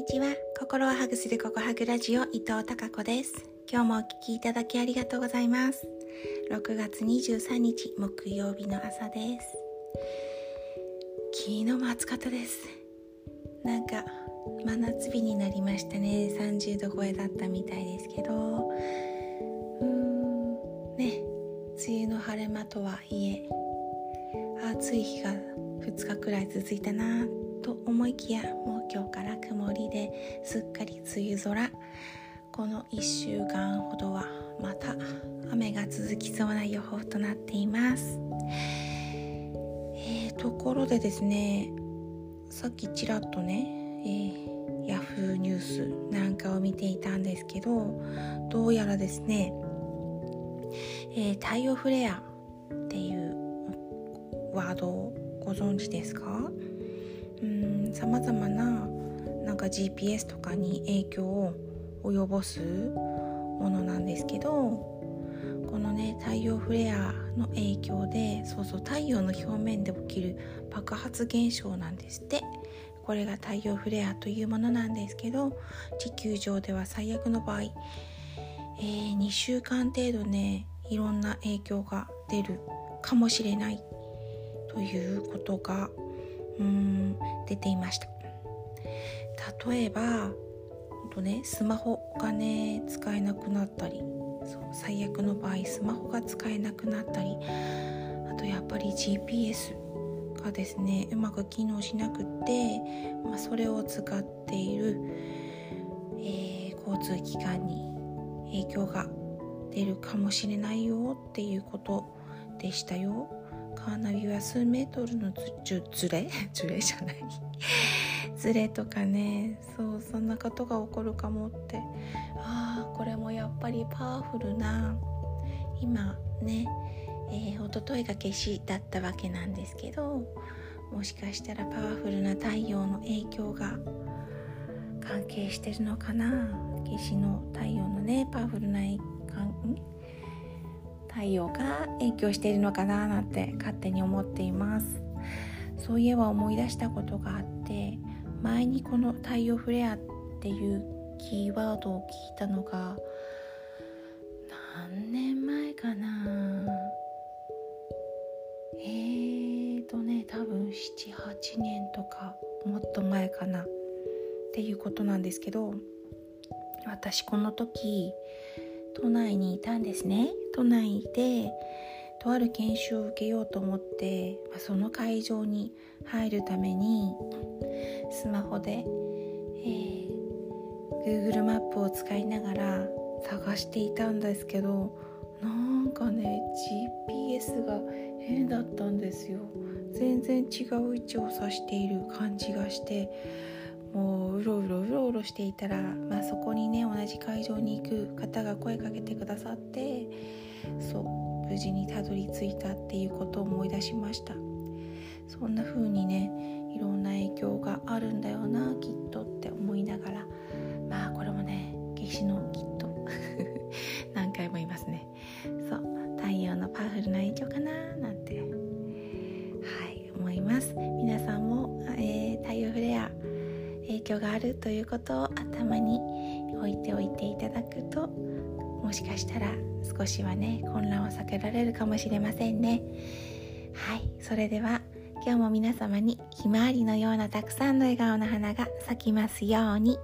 にちは。心をハグするココハグラジオ伊藤孝子です。今日もお聞きいただきありがとうございます。6月23日木曜日の朝です。昨日も暑かったです。なんか真夏日になりましたね。30度超えだったみたいですけど。うーん。ね。梅雨の晴れ間とはいえ暑い日が2日くらい続いたなと思いきやもう今日から曇りですっかり梅雨空。この1週間ほどはまた雨が続きそうな予報となっています、えー、ところでですねさっきちらっとね、えー、ヤフーニュースなんかを見ていたんですけどどうやらですね、えー、太陽フレアっていうワードをご存知ですか？さまざまななんか GPS とかに影響を及ぼすものなんですけどこのね太陽フレアの影響でそうそう太陽の表面で起きる爆発現象なんですって。これが太陽フレアというものなんですけど地球上では最悪の場合、えー、2週間程度ねいろんな影響が出るかもしれないということがうん出ていました例えばとねスマホがね使えなくなったりそう最悪の場合スマホが使えなくなったりあとやっぱり GPS がですねうまく機能しなくって、まあ、それを使っている、えー、交通機関に影響が出るかもしれないよっていうことでしたよ。カーナビは数メートルのずずれ？ずれじゃない。ずれとかね。そうそんなことが起こるかもって。ああこれもやっぱりパワフルな今ねえー、一昨日が夏至だったわけなんですけどもしかしたらパワフルな太陽の影響が関係してるのかな？夏至の太陽のねパワフルな太陽が影響しているのかななんて勝手に思っています。そういえば思い出したことがあって前にこの太陽フレアっていうキーワードを聞いたのが何年前かな。えーとね多分78年とかもっと前かな。っていうことなんですけど私この時都内にいたんですね。都内でとある研修を受けようと思って、まあ、その会場に入るためにスマホで、えー、Google マップを使いながら探していたんですけどなんかね GPS が変だったんですよ。全然違う位置を指している感じがしてもううろうろうろうろしていたら、まあ、そこにね同じ会場に行く方が声かけてくださってそう無事にたどり着いたっていうことを思い出しました。そんな風にねいろんな影響があるんだよなきっとって思いながらまあこれもね夏至のきっ影響があるということを頭に置いておいていただくともしかしたら少しはね混乱を避けられるかもしれませんねはいそれでは今日も皆様にひまわりのようなたくさんの笑顔の花が咲きますように。